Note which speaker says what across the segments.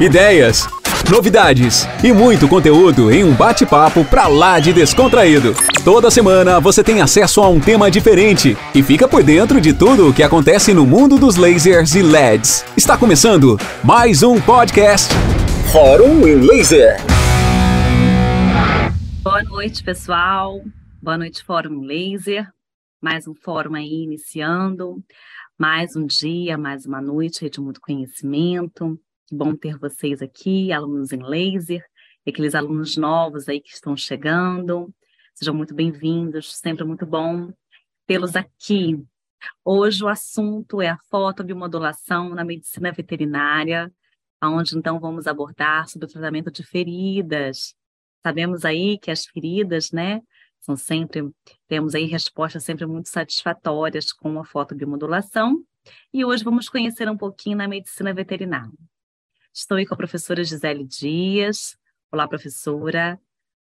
Speaker 1: ideias, novidades e muito conteúdo em um bate-papo pra lá de descontraído. Toda semana você tem acesso a um tema diferente e fica por dentro de tudo o que acontece no mundo dos lasers e LEDs. Está começando mais um podcast Fórum em Laser.
Speaker 2: Boa noite, pessoal. Boa noite, Fórum Laser. Mais um fórum aí iniciando. Mais um dia, mais uma noite de muito conhecimento. Que bom ter vocês aqui, alunos em laser, e aqueles alunos novos aí que estão chegando. Sejam muito bem-vindos, sempre muito bom tê-los aqui. Hoje o assunto é a fotobiomodulação na medicina veterinária, onde então vamos abordar sobre o tratamento de feridas. Sabemos aí que as feridas, né, são sempre, temos aí respostas sempre muito satisfatórias com a fotobiomodulação. E hoje vamos conhecer um pouquinho na medicina veterinária. Estou aí com a professora Gisele Dias. Olá, professora.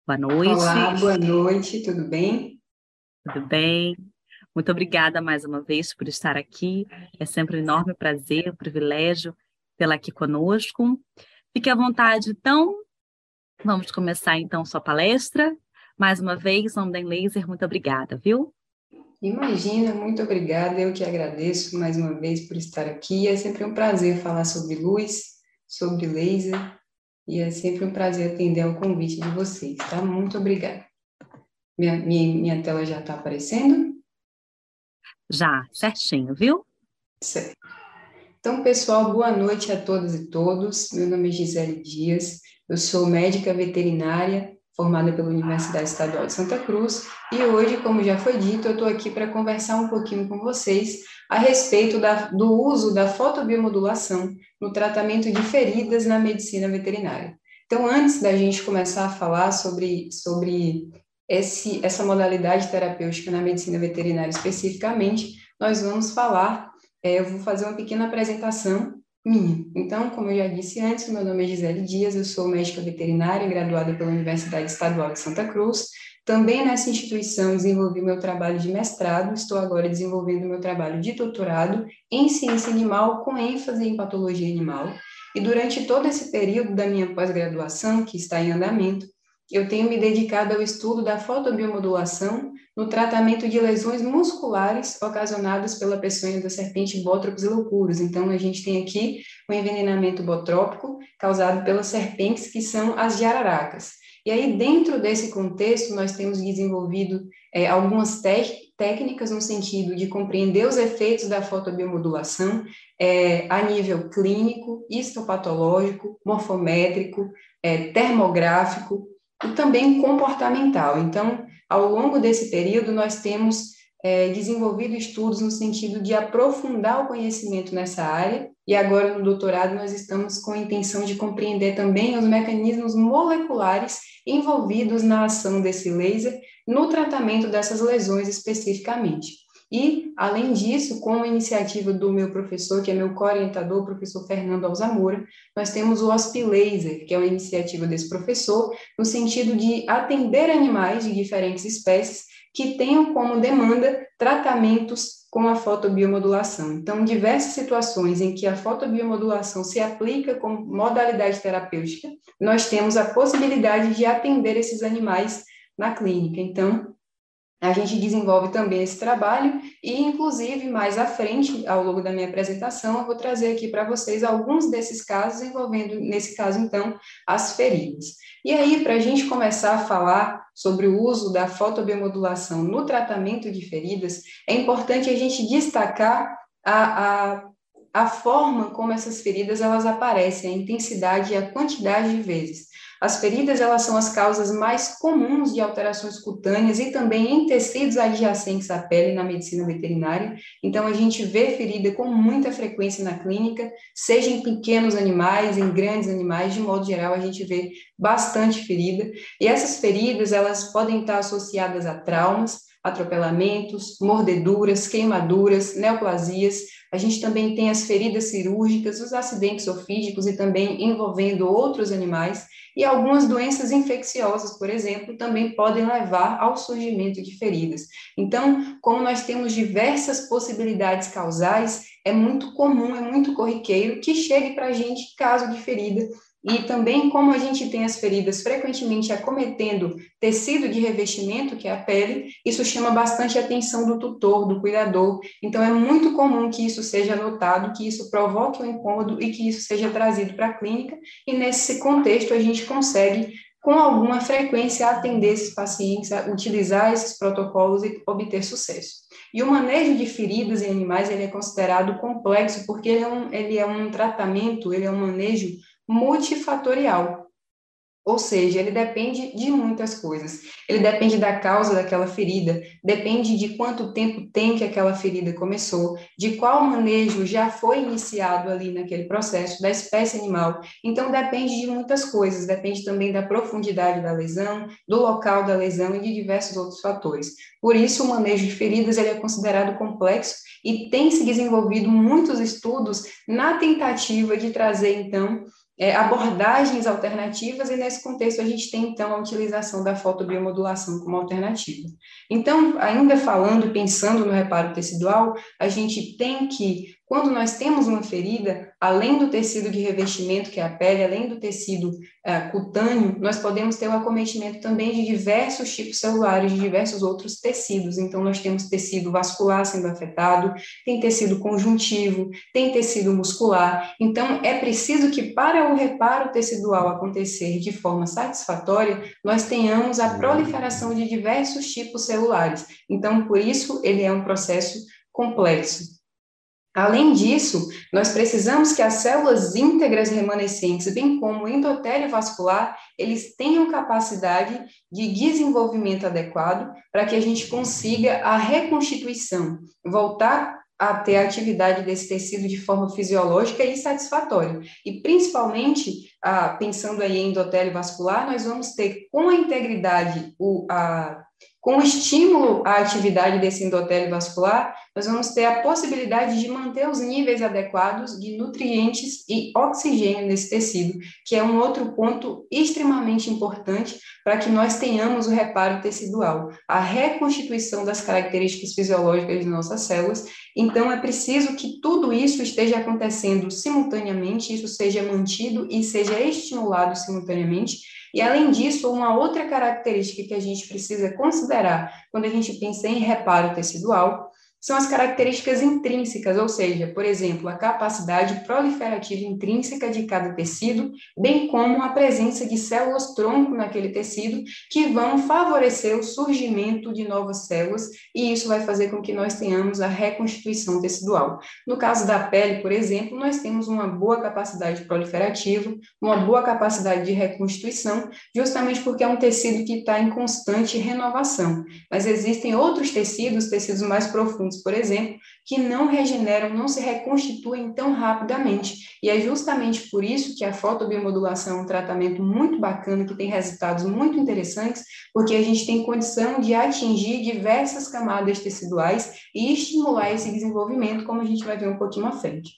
Speaker 2: Boa noite.
Speaker 3: Olá, boa noite, tudo bem?
Speaker 2: Tudo bem. Muito obrigada mais uma vez por estar aqui. É sempre um enorme prazer, um privilégio tê-la aqui conosco. Fique à vontade, então. Vamos começar, então, sua palestra. Mais uma vez, Onda Laser, muito obrigada, viu?
Speaker 3: Imagina, muito obrigada. Eu que agradeço mais uma vez por estar aqui. É sempre um prazer falar sobre luz, sobre laser e é sempre um prazer atender ao convite de vocês, tá? Muito obrigada. Minha, minha, minha tela já está aparecendo?
Speaker 2: Já, certinho, viu?
Speaker 3: Certo. Então, pessoal, boa noite a todas e todos. Meu nome é Gisele Dias, eu sou médica veterinária formada pela Universidade Estadual de Santa Cruz, e hoje, como já foi dito, eu estou aqui para conversar um pouquinho com vocês a respeito da, do uso da fotobiomodulação no tratamento de feridas na medicina veterinária. Então, antes da gente começar a falar sobre, sobre esse, essa modalidade terapêutica na medicina veterinária especificamente, nós vamos falar, é, eu vou fazer uma pequena apresentação minha. Então, como eu já disse antes, meu nome é Gisele Dias, eu sou médica veterinária, graduada pela Universidade Estadual de Santa Cruz. Também nessa instituição desenvolvi meu trabalho de mestrado, estou agora desenvolvendo meu trabalho de doutorado em ciência animal, com ênfase em patologia animal. E durante todo esse período da minha pós-graduação, que está em andamento, eu tenho me dedicado ao estudo da fotobiomodulação no tratamento de lesões musculares ocasionadas pela peçonha da serpente Botropos loucuros. Então, a gente tem aqui o um envenenamento botrópico causado pelas serpentes, que são as jararacas. E aí, dentro desse contexto, nós temos desenvolvido é, algumas técnicas no sentido de compreender os efeitos da fotobiomodulação é, a nível clínico, histopatológico, morfométrico, é, termográfico, e também comportamental. Então, ao longo desse período, nós temos é, desenvolvido estudos no sentido de aprofundar o conhecimento nessa área, e agora no doutorado nós estamos com a intenção de compreender também os mecanismos moleculares envolvidos na ação desse laser no tratamento dessas lesões especificamente. E, além disso, com a iniciativa do meu professor, que é meu co-orientador, o professor Fernando Alzamora, nós temos o Hospilaser, que é uma iniciativa desse professor, no sentido de atender animais de diferentes espécies que tenham como demanda tratamentos com a fotobiomodulação. Então, diversas situações em que a fotobiomodulação se aplica como modalidade terapêutica, nós temos a possibilidade de atender esses animais na clínica. Então, a gente desenvolve também esse trabalho e, inclusive, mais à frente, ao longo da minha apresentação, eu vou trazer aqui para vocês alguns desses casos envolvendo, nesse caso, então, as feridas. E aí, para a gente começar a falar sobre o uso da fotobiomodulação no tratamento de feridas, é importante a gente destacar a, a, a forma como essas feridas elas aparecem, a intensidade e a quantidade de vezes. As feridas elas são as causas mais comuns de alterações cutâneas e também em tecidos adjacentes à pele na medicina veterinária. Então a gente vê ferida com muita frequência na clínica, seja em pequenos animais, em grandes animais, de modo geral a gente vê bastante ferida. E essas feridas elas podem estar associadas a traumas, atropelamentos, mordeduras, queimaduras, neoplasias. A gente também tem as feridas cirúrgicas, os acidentes ofídicos e também envolvendo outros animais. E algumas doenças infecciosas, por exemplo, também podem levar ao surgimento de feridas. Então, como nós temos diversas possibilidades causais, é muito comum, é muito corriqueiro que chegue para a gente caso de ferida e também, como a gente tem as feridas frequentemente acometendo tecido de revestimento, que é a pele, isso chama bastante a atenção do tutor, do cuidador. Então, é muito comum que isso seja notado, que isso provoque um incômodo e que isso seja trazido para a clínica. E nesse contexto, a gente consegue, com alguma frequência, atender esses pacientes, utilizar esses protocolos e obter sucesso. E o manejo de feridas em animais ele é considerado complexo porque ele é um, ele é um tratamento, ele é um manejo multifatorial. Ou seja, ele depende de muitas coisas. Ele depende da causa daquela ferida, depende de quanto tempo tem que aquela ferida começou, de qual manejo já foi iniciado ali naquele processo, da espécie animal. Então, depende de muitas coisas, depende também da profundidade da lesão, do local da lesão e de diversos outros fatores. Por isso, o manejo de feridas ele é considerado complexo e tem se desenvolvido muitos estudos na tentativa de trazer, então, é, abordagens alternativas, e nesse contexto a gente tem, então, a utilização da fotobiomodulação como alternativa. Então, ainda falando e pensando no reparo tecidual, a gente tem que quando nós temos uma ferida, além do tecido de revestimento, que é a pele, além do tecido uh, cutâneo, nós podemos ter o acometimento também de diversos tipos celulares, de diversos outros tecidos. Então, nós temos tecido vascular sendo afetado, tem tecido conjuntivo, tem tecido muscular. Então, é preciso que, para o reparo tecidual acontecer de forma satisfatória, nós tenhamos a proliferação de diversos tipos celulares. Então, por isso, ele é um processo complexo. Além disso, nós precisamos que as células íntegras remanescentes, bem como o endotélio vascular, eles tenham capacidade de desenvolvimento adequado para que a gente consiga a reconstituição, voltar a ter a atividade desse tecido de forma fisiológica e satisfatória. E principalmente, pensando aí em endotélio vascular, nós vamos ter com a integridade o, a com o estímulo à atividade desse endotélio vascular, nós vamos ter a possibilidade de manter os níveis adequados de nutrientes e oxigênio nesse tecido, que é um outro ponto extremamente importante para que nós tenhamos o reparo tecidual, a reconstituição das características fisiológicas de nossas células. Então, é preciso que tudo isso esteja acontecendo simultaneamente, isso seja mantido e seja estimulado simultaneamente e, além disso, uma outra característica que a gente precisa considerar quando a gente pensa em reparo tecidual são as características intrínsecas, ou seja, por exemplo, a capacidade proliferativa intrínseca de cada tecido, bem como a presença de células tronco naquele tecido, que vão favorecer o surgimento de novas células, e isso vai fazer com que nós tenhamos a reconstituição tecidual. No caso da pele, por exemplo, nós temos uma boa capacidade proliferativa, uma boa capacidade de reconstituição, justamente porque é um tecido que está em constante renovação. Mas existem outros tecidos, tecidos mais profundos, por exemplo, que não regeneram, não se reconstituem tão rapidamente. E é justamente por isso que a fotobiomodulação é um tratamento muito bacana, que tem resultados muito interessantes, porque a gente tem condição de atingir diversas camadas teciduais e estimular esse desenvolvimento, como a gente vai ver um pouquinho à frente.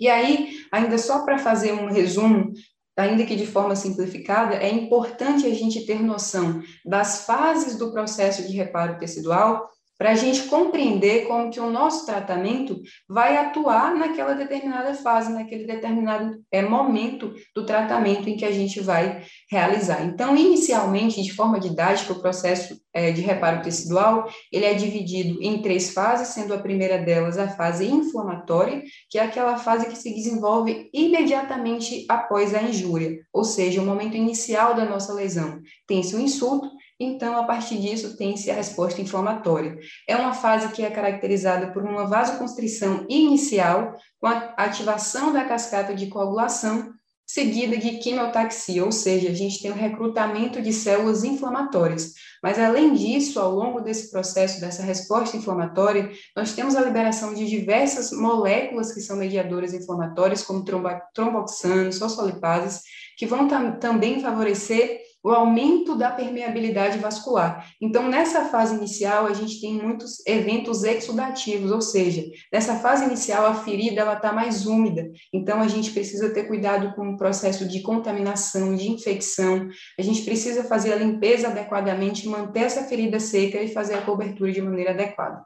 Speaker 3: E aí, ainda só para fazer um resumo ainda que de forma simplificada, é importante a gente ter noção das fases do processo de reparo tecidual para a gente compreender como que o nosso tratamento vai atuar naquela determinada fase, naquele determinado é, momento do tratamento em que a gente vai realizar. Então, inicialmente, de forma didática, o processo é, de reparo tecidual, ele é dividido em três fases, sendo a primeira delas a fase inflamatória, que é aquela fase que se desenvolve imediatamente após a injúria, ou seja, o momento inicial da nossa lesão. Tem-se o insulto, então, a partir disso, tem-se a resposta inflamatória. É uma fase que é caracterizada por uma vasoconstrição inicial, com a ativação da cascata de coagulação, seguida de quinotaxia, ou seja, a gente tem o recrutamento de células inflamatórias. Mas, além disso, ao longo desse processo, dessa resposta inflamatória, nós temos a liberação de diversas moléculas que são mediadoras inflamatórias, como tromboxanos, fosfolipases, que vão tam também favorecer o aumento da permeabilidade vascular. Então, nessa fase inicial, a gente tem muitos eventos exudativos, ou seja, nessa fase inicial, a ferida está mais úmida. Então, a gente precisa ter cuidado com o processo de contaminação, de infecção. A gente precisa fazer a limpeza adequadamente, manter essa ferida seca e fazer a cobertura de maneira adequada.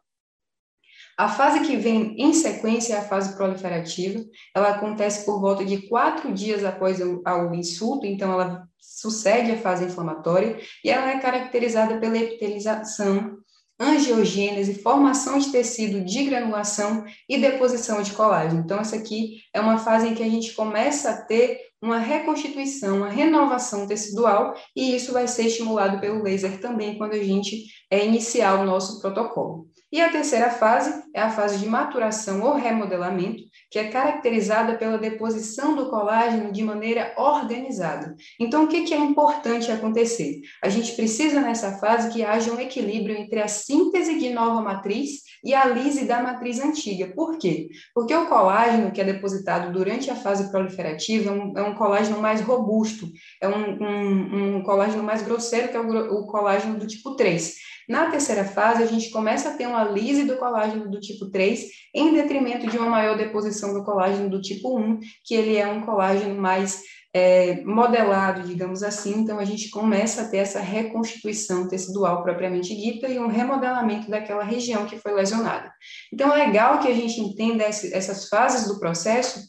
Speaker 3: A fase que vem em sequência é a fase proliferativa. Ela acontece por volta de quatro dias após o, o insulto, então ela sucede a fase inflamatória e ela é caracterizada pela epitelização, angiogênese, formação de tecido de granulação e deposição de colágeno. Então, essa aqui é uma fase em que a gente começa a ter uma reconstituição, uma renovação tecidual, e isso vai ser estimulado pelo laser também quando a gente é, iniciar o nosso protocolo. E a terceira fase é a fase de maturação ou remodelamento, que é caracterizada pela deposição do colágeno de maneira organizada. Então, o que, é importante acontecer? A gente precisa, nessa fase, que haja um equilíbrio entre a síntese de nova matriz e a lise da matriz antiga. Por quê? Porque o colágeno que é depositado durante a fase proliferativa é um, é um colágeno mais robusto, é um, um, um, colágeno mais grosseiro, que é o, o colágeno do tipo 3. Na terceira fase, a gente começa a ter uma lise do colágeno do tipo 3, em detrimento de uma maior deposição do colágeno do tipo 1, que ele é um colágeno mais é, modelado, digamos assim, então a gente começa a ter essa reconstituição tecidual propriamente dita e um remodelamento daquela região que foi lesionada. Então é legal que a gente entenda esse, essas fases do processo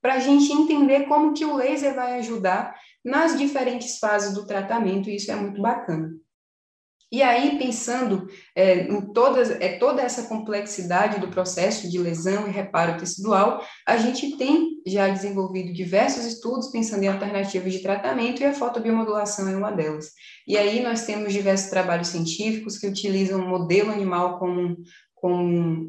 Speaker 3: para a gente entender como que o laser vai ajudar nas diferentes fases do tratamento, e isso é muito bacana. E aí, pensando é, em todas, é, toda essa complexidade do processo de lesão e reparo tecidual, a gente tem já desenvolvido diversos estudos pensando em alternativas de tratamento e a fotobiomodulação é uma delas. E aí nós temos diversos trabalhos científicos que utilizam o modelo animal como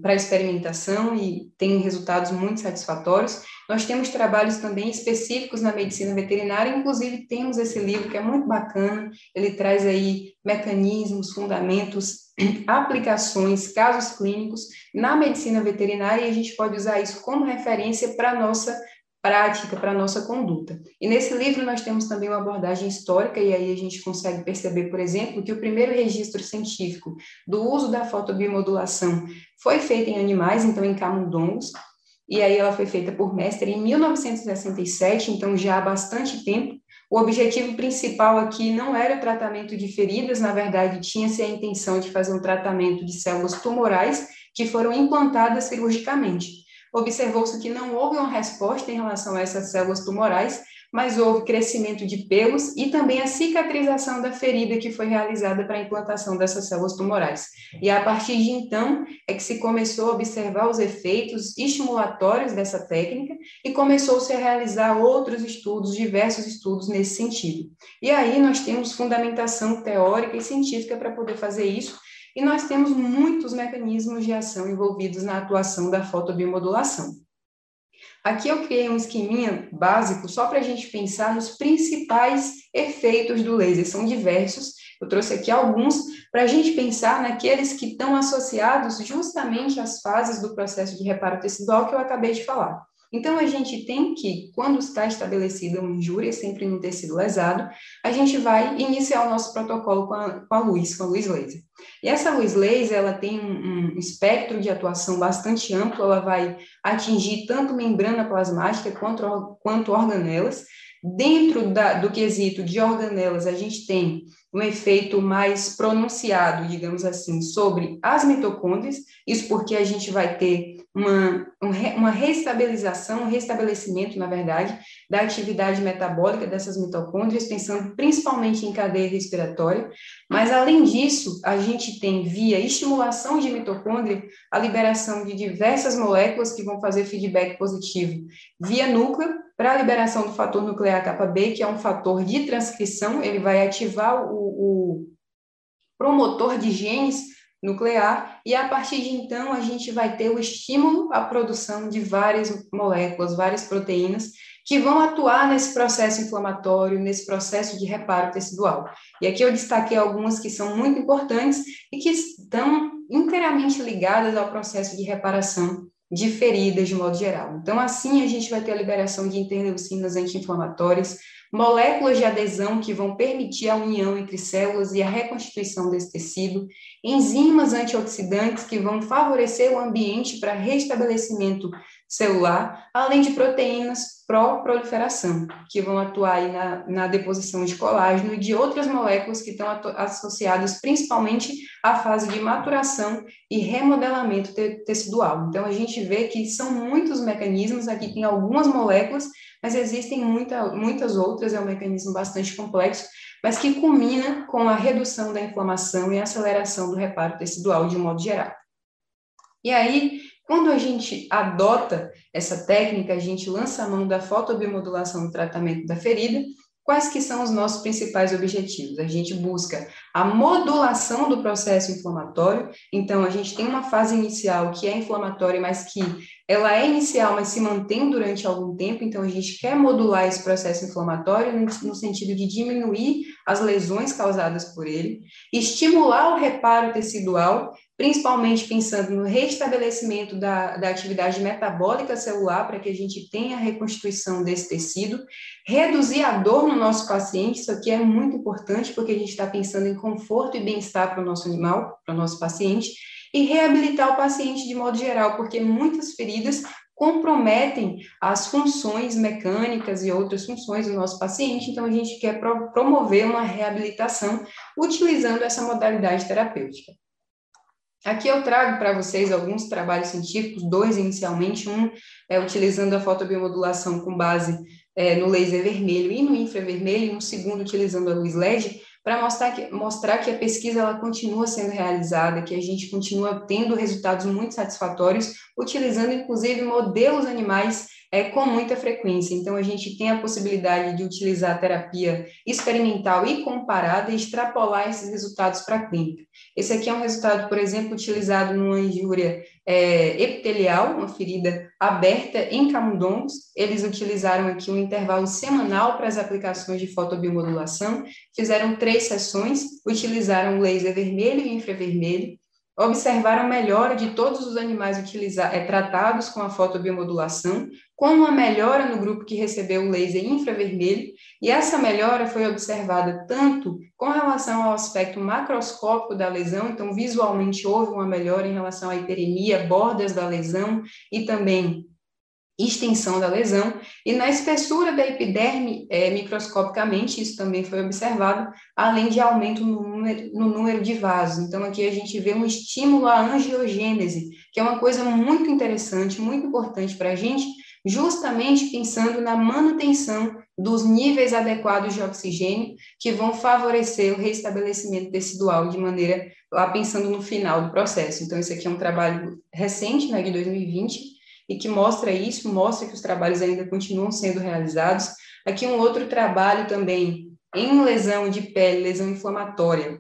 Speaker 3: para experimentação e tem resultados muito satisfatórios. Nós temos trabalhos também específicos na medicina veterinária, inclusive temos esse livro que é muito bacana, ele traz aí mecanismos, fundamentos, aplicações, casos clínicos na medicina veterinária e a gente pode usar isso como referência para a nossa prática para a nossa conduta. E nesse livro nós temos também uma abordagem histórica, e aí a gente consegue perceber, por exemplo, que o primeiro registro científico do uso da fotobiomodulação foi feito em animais, então em camundongos, e aí ela foi feita por Mestre em 1967, então já há bastante tempo. O objetivo principal aqui não era o tratamento de feridas, na verdade, tinha-se a intenção de fazer um tratamento de células tumorais que foram implantadas cirurgicamente observou-se que não houve uma resposta em relação a essas células tumorais, mas houve crescimento de pelos e também a cicatrização da ferida que foi realizada para a implantação dessas células tumorais. E a partir de então é que se começou a observar os efeitos estimulatórios dessa técnica e começou-se a realizar outros estudos, diversos estudos nesse sentido. E aí nós temos fundamentação teórica e científica para poder fazer isso, e nós temos muitos mecanismos de ação envolvidos na atuação da fotobiomodulação. Aqui eu criei um esqueminha básico só para a gente pensar nos principais efeitos do laser. São diversos, eu trouxe aqui alguns para a gente pensar naqueles que estão associados justamente às fases do processo de reparo tecidual que eu acabei de falar. Então, a gente tem que, quando está estabelecida uma injúria, sempre no tecido lesado, a gente vai iniciar o nosso protocolo com a, com a luz, com a luz laser. E essa luz laser, ela tem um, um espectro de atuação bastante amplo, ela vai atingir tanto membrana plasmática quanto, quanto organelas. Dentro da, do quesito de organelas, a gente tem um efeito mais pronunciado, digamos assim, sobre as mitocôndrias, isso porque a gente vai ter uma, uma restabilização, um restabelecimento, na verdade, da atividade metabólica dessas mitocôndrias, pensando principalmente em cadeia respiratória, mas além disso, a gente tem via estimulação de mitocôndria a liberação de diversas moléculas que vão fazer feedback positivo via núcleo. Para a liberação do fator nuclear kappa B, que é um fator de transcrição, ele vai ativar o, o promotor de genes nuclear, e a partir de então a gente vai ter o estímulo à produção de várias moléculas, várias proteínas, que vão atuar nesse processo inflamatório, nesse processo de reparo tecidual. E aqui eu destaquei algumas que são muito importantes e que estão inteiramente ligadas ao processo de reparação de feridas de modo geral. Então, assim, a gente vai ter a liberação de interleucinas anti-inflamatórias, moléculas de adesão que vão permitir a união entre células e a reconstituição desse tecido, enzimas antioxidantes que vão favorecer o ambiente para restabelecimento celular, além de proteínas pró-proliferação, que vão atuar aí na, na deposição de colágeno e de outras moléculas que estão associadas principalmente à fase de maturação e remodelamento te tecidual. Então, a gente vê que são muitos mecanismos, aqui tem algumas moléculas, mas existem muita, muitas outras, é um mecanismo bastante complexo, mas que culmina com a redução da inflamação e aceleração do reparo tecidual de um modo geral. E aí, quando a gente adota essa técnica, a gente lança a mão da fotobiomodulação no tratamento da ferida, Quais que são os nossos principais objetivos? A gente busca a modulação do processo inflamatório, então a gente tem uma fase inicial que é inflamatória, mas que ela é inicial, mas se mantém durante algum tempo, então a gente quer modular esse processo inflamatório no, no sentido de diminuir as lesões causadas por ele, estimular o reparo tecidual, principalmente pensando no restabelecimento da, da atividade metabólica celular, para que a gente tenha a reconstituição desse tecido, reduzir a dor no nosso paciente, isso aqui é muito importante, porque a gente está pensando em conforto e bem-estar para o nosso animal, para o nosso paciente, e reabilitar o paciente de modo geral, porque muitas feridas comprometem as funções mecânicas e outras funções do nosso paciente, então a gente quer pro promover uma reabilitação utilizando essa modalidade terapêutica. Aqui eu trago para vocês alguns trabalhos científicos, dois inicialmente, um é utilizando a fotobiomodulação com base é, no laser vermelho e no infravermelho, e um segundo utilizando a luz LED, para mostrar que, mostrar que a pesquisa ela continua sendo realizada, que a gente continua tendo resultados muito satisfatórios, utilizando inclusive modelos animais é, com muita frequência. Então, a gente tem a possibilidade de utilizar a terapia experimental e comparada e extrapolar esses resultados para a clínica. Esse aqui é um resultado, por exemplo, utilizado numa injúria é, epitelial, uma ferida aberta em camundongos. Eles utilizaram aqui um intervalo semanal para as aplicações de fotobiomodulação, fizeram três sessões, utilizaram laser vermelho e infravermelho, observaram melhora de todos os animais utilizados, é, tratados com a fotobiomodulação, com uma melhora no grupo que recebeu o laser infravermelho, e essa melhora foi observada tanto com relação ao aspecto macroscópico da lesão, então visualmente houve uma melhora em relação à hiperemia, bordas da lesão e também extensão da lesão, e na espessura da epiderme, é, microscopicamente, isso também foi observado, além de aumento no número, no número de vasos. Então, aqui a gente vê um estímulo à angiogênese, que é uma coisa muito interessante, muito importante para a gente, justamente pensando na manutenção dos níveis adequados de oxigênio, que vão favorecer o restabelecimento tecidual de maneira, lá pensando no final do processo. Então, esse aqui é um trabalho recente, né, de 2020, e que mostra isso, mostra que os trabalhos ainda continuam sendo realizados. Aqui um outro trabalho também em lesão de pele, lesão inflamatória,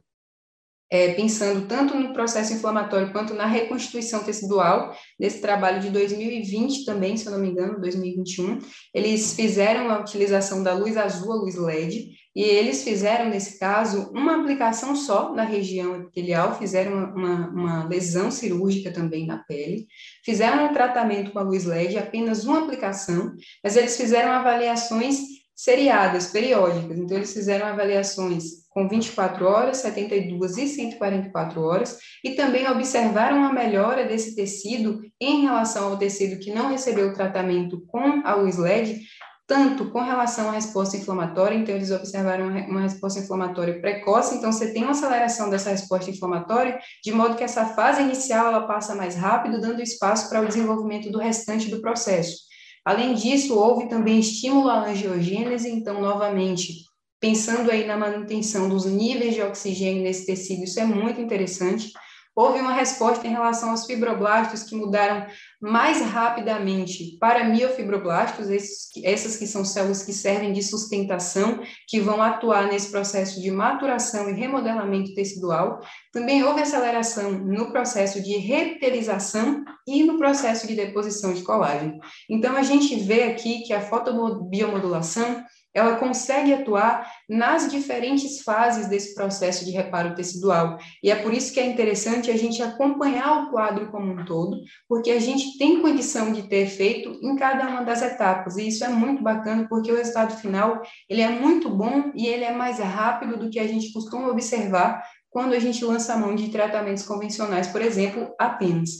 Speaker 3: é, pensando tanto no processo inflamatório quanto na reconstituição tecidual, desse trabalho de 2020 também, se eu não me engano, 2021, eles fizeram a utilização da luz azul, a luz LED, e eles fizeram, nesse caso, uma aplicação só na região epitelial, fizeram uma, uma lesão cirúrgica também na pele, fizeram um tratamento com a luz LED, apenas uma aplicação, mas eles fizeram avaliações seriadas, periódicas. Então, eles fizeram avaliações com 24 horas, 72 e 144 horas, e também observaram a melhora desse tecido em relação ao tecido que não recebeu o tratamento com a luz LED, tanto com relação à resposta inflamatória, então eles observaram uma resposta inflamatória precoce, então você tem uma aceleração dessa resposta inflamatória, de modo que essa fase inicial ela passa mais rápido, dando espaço para o desenvolvimento do restante do processo. Além disso, houve também estímulo à angiogênese, então, novamente, pensando aí na manutenção dos níveis de oxigênio nesse tecido, isso é muito interessante. Houve uma resposta em relação aos fibroblastos que mudaram mais rapidamente para miofibroblastos, esses, essas que são células que servem de sustentação, que vão atuar nesse processo de maturação e remodelamento tecidual. Também houve aceleração no processo de reptilização e no processo de deposição de colágeno. Então, a gente vê aqui que a fotobiomodulação ela consegue atuar nas diferentes fases desse processo de reparo tecidual. E é por isso que é interessante a gente acompanhar o quadro como um todo, porque a gente tem condição de ter efeito em cada uma das etapas. E isso é muito bacana, porque o resultado final, ele é muito bom e ele é mais rápido do que a gente costuma observar quando a gente lança a mão de tratamentos convencionais, por exemplo, apenas.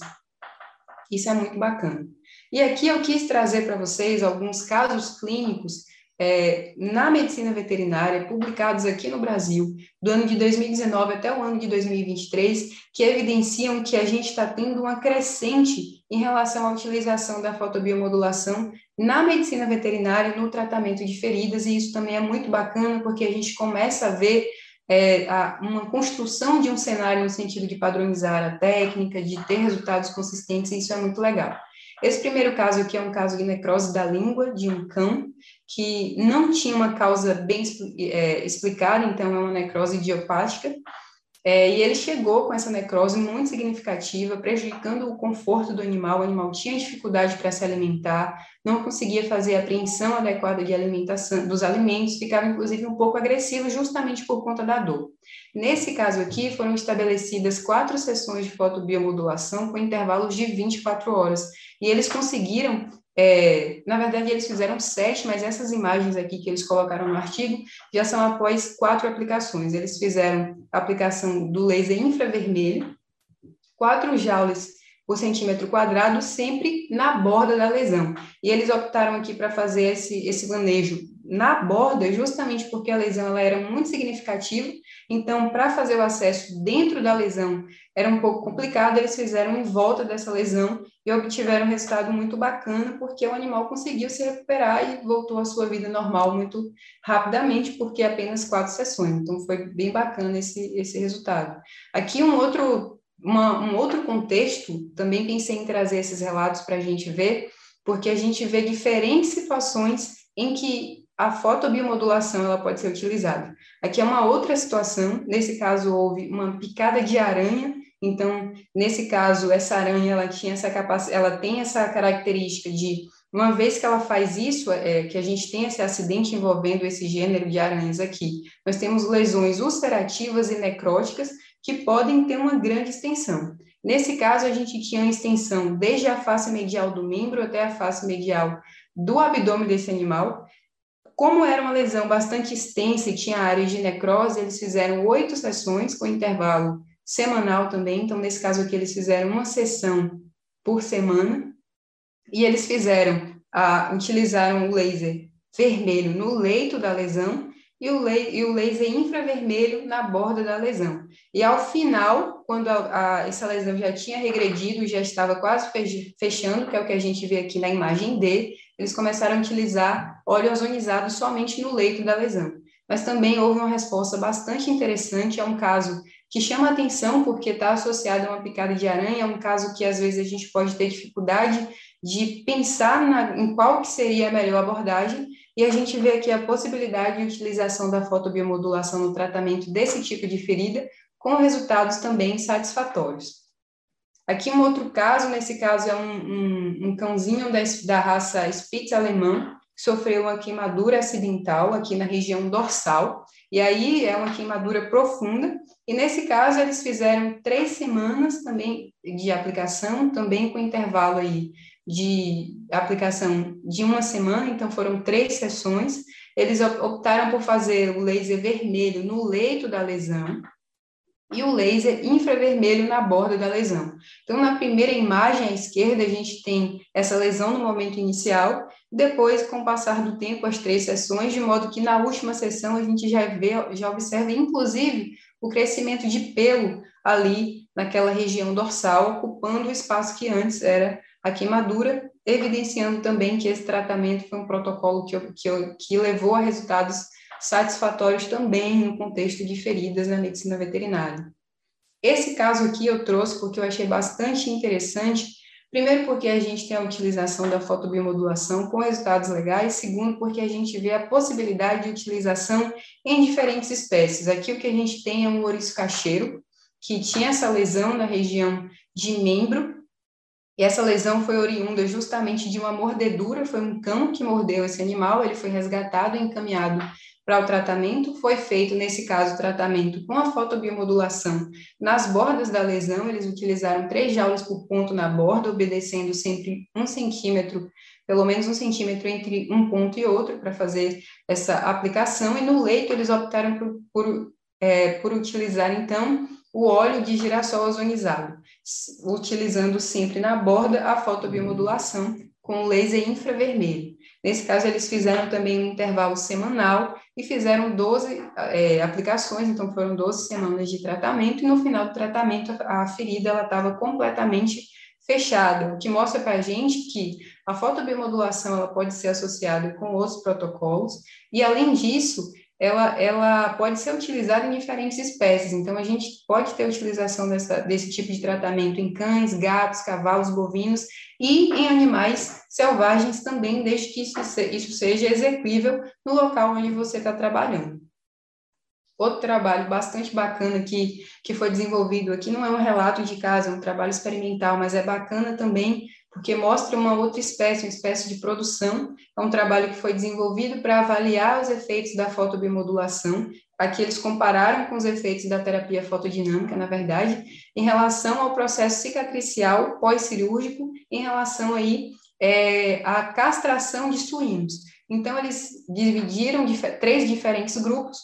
Speaker 3: Isso é muito bacana. E aqui eu quis trazer para vocês alguns casos clínicos é, na medicina veterinária, publicados aqui no Brasil, do ano de 2019 até o ano de 2023, que evidenciam que a gente está tendo uma crescente em relação à utilização da fotobiomodulação na medicina veterinária, no tratamento de feridas, e isso também é muito bacana, porque a gente começa a ver é, a, uma construção de um cenário no sentido de padronizar a técnica, de ter resultados consistentes, e isso é muito legal. Esse primeiro caso aqui é um caso de necrose da língua de um cão, que não tinha uma causa bem é, explicada, então é uma necrose idiopática, é, e ele chegou com essa necrose muito significativa, prejudicando o conforto do animal. O animal tinha dificuldade para se alimentar, não conseguia fazer a apreensão adequada de alimentação dos alimentos, ficava inclusive um pouco agressivo justamente por conta da dor. Nesse caso aqui, foram estabelecidas quatro sessões de fotobiomodulação com intervalos de 24 horas, e eles conseguiram é, na verdade, eles fizeram sete, mas essas imagens aqui que eles colocaram no artigo já são após quatro aplicações. Eles fizeram a aplicação do laser infravermelho, quatro joules por centímetro quadrado, sempre na borda da lesão. E eles optaram aqui para fazer esse, esse manejo na borda, justamente porque a lesão ela era muito significativa, então, para fazer o acesso dentro da lesão era um pouco complicado, eles fizeram em volta dessa lesão e obtiveram um resultado muito bacana, porque o animal conseguiu se recuperar e voltou à sua vida normal muito rapidamente, porque apenas quatro sessões. Então, foi bem bacana esse, esse resultado. Aqui, um outro, uma, um outro contexto, também pensei em trazer esses relatos para a gente ver, porque a gente vê diferentes situações em que a fotobiomodulação ela pode ser utilizada. Aqui é uma outra situação, nesse caso houve uma picada de aranha, então nesse caso essa aranha ela tinha essa capacidade, ela tem essa característica de uma vez que ela faz isso, é, que a gente tem esse acidente envolvendo esse gênero de aranhas aqui, nós temos lesões ulcerativas e necróticas que podem ter uma grande extensão. Nesse caso, a gente tinha uma extensão desde a face medial do membro até a face medial do abdômen desse animal, como era uma lesão bastante extensa e tinha área de necrose, eles fizeram oito sessões com intervalo semanal também. Então, nesse caso aqui, eles fizeram uma sessão por semana e eles fizeram, a, utilizaram o laser vermelho no leito da lesão e o, e o laser infravermelho na borda da lesão. E ao final, quando a, a, essa lesão já tinha regredido, já estava quase fechando, que é o que a gente vê aqui na imagem D, eles começaram a utilizar óleo ozonizado somente no leito da lesão. Mas também houve uma resposta bastante interessante, é um caso que chama atenção porque está associado a uma picada de aranha, é um caso que às vezes a gente pode ter dificuldade de pensar na, em qual que seria a melhor abordagem, e a gente vê aqui a possibilidade de utilização da fotobiomodulação no tratamento desse tipo de ferida, com resultados também satisfatórios. Aqui um outro caso, nesse caso é um, um, um cãozinho da, da raça Spitz alemã, sofreu uma queimadura acidental aqui na região dorsal, e aí é uma queimadura profunda, e nesse caso eles fizeram três semanas também de aplicação, também com intervalo aí de aplicação de uma semana, então foram três sessões, eles optaram por fazer o laser vermelho no leito da lesão, e o laser infravermelho na borda da lesão. Então, na primeira imagem à esquerda, a gente tem essa lesão no momento inicial, depois, com o passar do tempo, as três sessões, de modo que na última sessão a gente já vê, já observa, inclusive, o crescimento de pelo ali naquela região dorsal, ocupando o espaço que antes era a queimadura, evidenciando também que esse tratamento foi um protocolo que, que, que levou a resultados satisfatórios também no contexto de feridas na medicina veterinária. Esse caso aqui eu trouxe porque eu achei bastante interessante, primeiro porque a gente tem a utilização da fotobiomodulação com resultados legais, segundo porque a gente vê a possibilidade de utilização em diferentes espécies. Aqui o que a gente tem é um ouriço cacheiro, que tinha essa lesão na região de membro, E essa lesão foi oriunda justamente de uma mordedura, foi um cão que mordeu esse animal, ele foi resgatado e encaminhado para o tratamento. Foi feito, nesse caso, o tratamento com a fotobiomodulação nas bordas da lesão. Eles utilizaram três jaulas por ponto na borda, obedecendo sempre um centímetro, pelo menos um centímetro entre um ponto e outro, para fazer essa aplicação. E no leito, eles optaram por, por, é, por utilizar, então, o óleo de girassol ozonizado, utilizando sempre na borda a fotobiomodulação com laser infravermelho. Nesse caso, eles fizeram também um intervalo semanal e fizeram 12 é, aplicações, então foram 12 semanas de tratamento, e no final do tratamento a ferida estava completamente fechada, o que mostra para a gente que a fotobiomodulação ela pode ser associada com outros protocolos, e além disso, ela, ela pode ser utilizada em diferentes espécies. Então, a gente pode ter utilização dessa, desse tipo de tratamento em cães, gatos, cavalos, bovinos e em animais selvagens também, desde que isso, isso seja execuível no local onde você está trabalhando. Outro trabalho bastante bacana que, que foi desenvolvido aqui, não é um relato de caso, é um trabalho experimental, mas é bacana também porque mostra uma outra espécie, uma espécie de produção. É um trabalho que foi desenvolvido para avaliar os efeitos da fotobiomodulação. Aqui eles compararam com os efeitos da terapia fotodinâmica, na verdade, em relação ao processo cicatricial pós-cirúrgico, em relação aí é, à castração de suínos. Então, eles dividiram três diferentes grupos.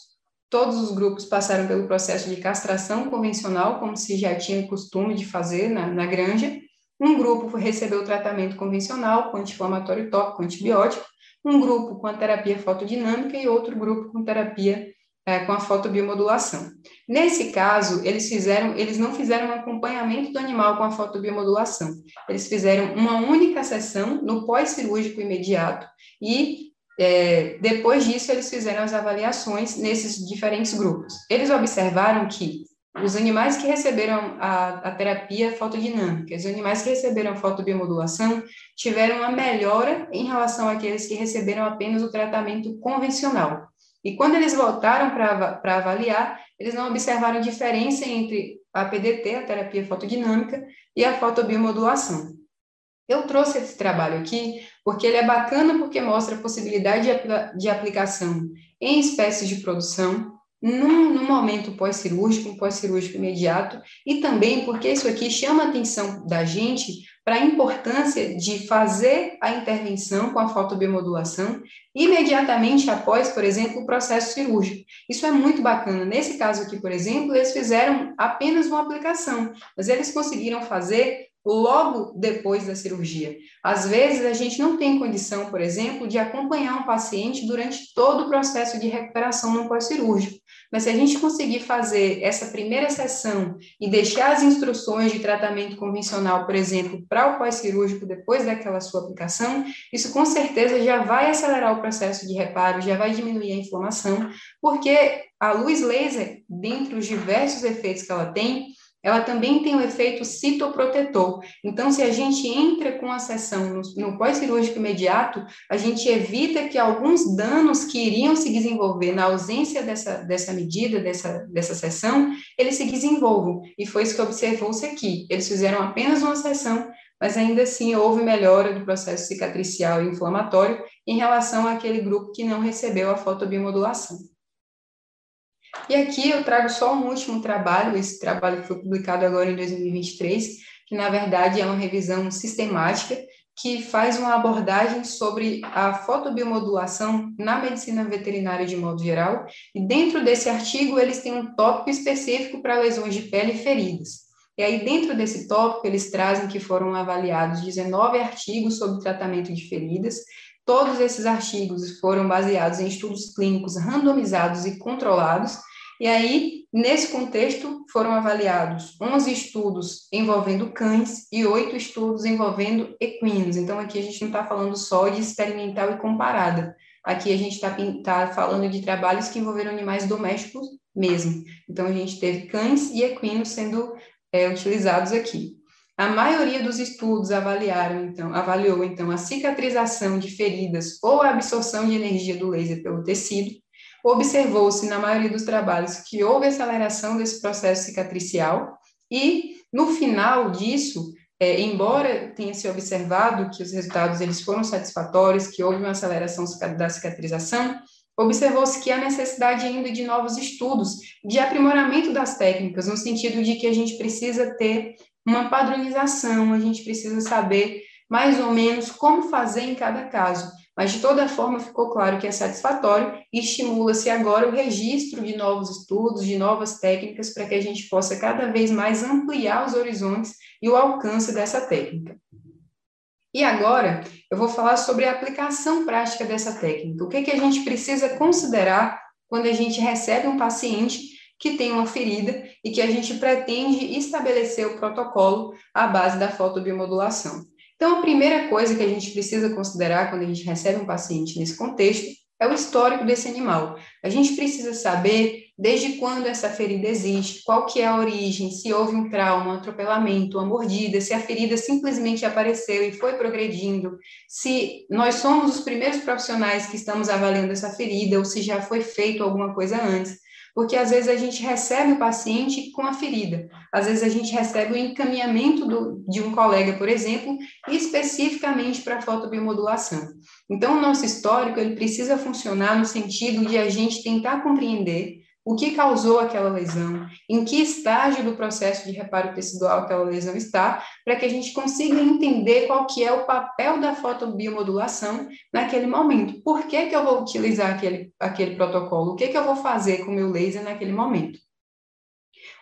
Speaker 3: Todos os grupos passaram pelo processo de castração convencional, como se já tinha costume de fazer na, na granja, um grupo recebeu tratamento convencional com anti-inflamatório tópico, antibiótico, um grupo com a terapia fotodinâmica e outro grupo com terapia é, com a fotobiomodulação. Nesse caso, eles fizeram, eles não fizeram um acompanhamento do animal com a fotobiomodulação. Eles fizeram uma única sessão no pós-cirúrgico imediato e é, depois disso eles fizeram as avaliações nesses diferentes grupos. Eles observaram que os animais que receberam a, a terapia fotodinâmica, os animais que receberam fotobiomodulação, tiveram uma melhora em relação àqueles que receberam apenas o tratamento convencional. E quando eles voltaram para avaliar, eles não observaram diferença entre a PDT, a terapia fotodinâmica, e a fotobiomodulação. Eu trouxe esse trabalho aqui porque ele é bacana porque mostra a possibilidade de, de aplicação em espécies de produção, num, num momento pós-cirúrgico, um pós-cirúrgico imediato, e também porque isso aqui chama a atenção da gente para a importância de fazer a intervenção com a fotobiomodulação imediatamente após, por exemplo, o processo cirúrgico. Isso é muito bacana. Nesse caso aqui, por exemplo, eles fizeram apenas uma aplicação, mas eles conseguiram fazer logo depois da cirurgia. Às vezes, a gente não tem condição, por exemplo, de acompanhar um paciente durante todo o processo de recuperação no pós-cirúrgico. Mas se a gente conseguir fazer essa primeira sessão e deixar as instruções de tratamento convencional, por exemplo, para o pós-cirúrgico depois daquela sua aplicação, isso com certeza já vai acelerar o processo de reparo, já vai diminuir a inflamação, porque a luz laser, dentre os diversos efeitos que ela tem, ela também tem o um efeito citoprotetor. Então, se a gente entra com a sessão no, no pós-cirúrgico imediato, a gente evita que alguns danos que iriam se desenvolver na ausência dessa, dessa medida, dessa, dessa sessão, eles se desenvolvam. E foi isso que observou-se aqui. Eles fizeram apenas uma sessão, mas ainda assim houve melhora do processo cicatricial e inflamatório em relação àquele grupo que não recebeu a fotobiomodulação. E aqui eu trago só um último trabalho, esse trabalho que foi publicado agora em 2023, que na verdade é uma revisão sistemática que faz uma abordagem sobre a fotobiomodulação na medicina veterinária de modo geral, e dentro desse artigo eles têm um tópico específico para lesões de pele e feridas. E aí, dentro desse tópico, eles trazem que foram avaliados 19 artigos sobre tratamento de feridas. Todos esses artigos foram baseados em estudos clínicos randomizados e controlados, e aí, nesse contexto, foram avaliados 11 estudos envolvendo cães e oito estudos envolvendo equinos. Então, aqui a gente não está falando só de experimental e comparada. Aqui a gente está tá falando de trabalhos que envolveram animais domésticos mesmo. Então, a gente teve cães e equinos sendo é, utilizados aqui. A maioria dos estudos avaliaram, então, avaliou, então, a cicatrização de feridas ou a absorção de energia do laser pelo tecido, observou-se na maioria dos trabalhos que houve aceleração desse processo cicatricial. E, no final disso, é, embora tenha se observado que os resultados eles foram satisfatórios, que houve uma aceleração da cicatrização, observou-se que há necessidade ainda de novos estudos, de aprimoramento das técnicas, no sentido de que a gente precisa ter uma padronização, a gente precisa saber mais ou menos como fazer em cada caso. Mas, de toda forma, ficou claro que é satisfatório e estimula-se agora o registro de novos estudos, de novas técnicas, para que a gente possa cada vez mais ampliar os horizontes e o alcance dessa técnica. E agora, eu vou falar sobre a aplicação prática dessa técnica. O que, que a gente precisa considerar quando a gente recebe um paciente que tem uma ferida e que a gente pretende estabelecer o protocolo à base da fotobiomodulação. Então, a primeira coisa que a gente precisa considerar quando a gente recebe um paciente nesse contexto é o histórico desse animal. A gente precisa saber desde quando essa ferida existe, qual que é a origem, se houve um trauma, um atropelamento, uma mordida, se a ferida simplesmente apareceu e foi progredindo, se nós somos os primeiros profissionais que estamos avaliando essa ferida ou se já foi feito alguma coisa antes porque às vezes a gente recebe o paciente com a ferida, às vezes a gente recebe o encaminhamento do, de um colega, por exemplo, especificamente para a fotobiomodulação. Então, o nosso histórico ele precisa funcionar no sentido de a gente tentar compreender o que causou aquela lesão, em que estágio do processo de reparo tecidual aquela lesão está, para que a gente consiga entender qual que é o papel da fotobiomodulação naquele momento. Por que, que eu vou utilizar aquele, aquele protocolo? O que, que eu vou fazer com o meu laser naquele momento?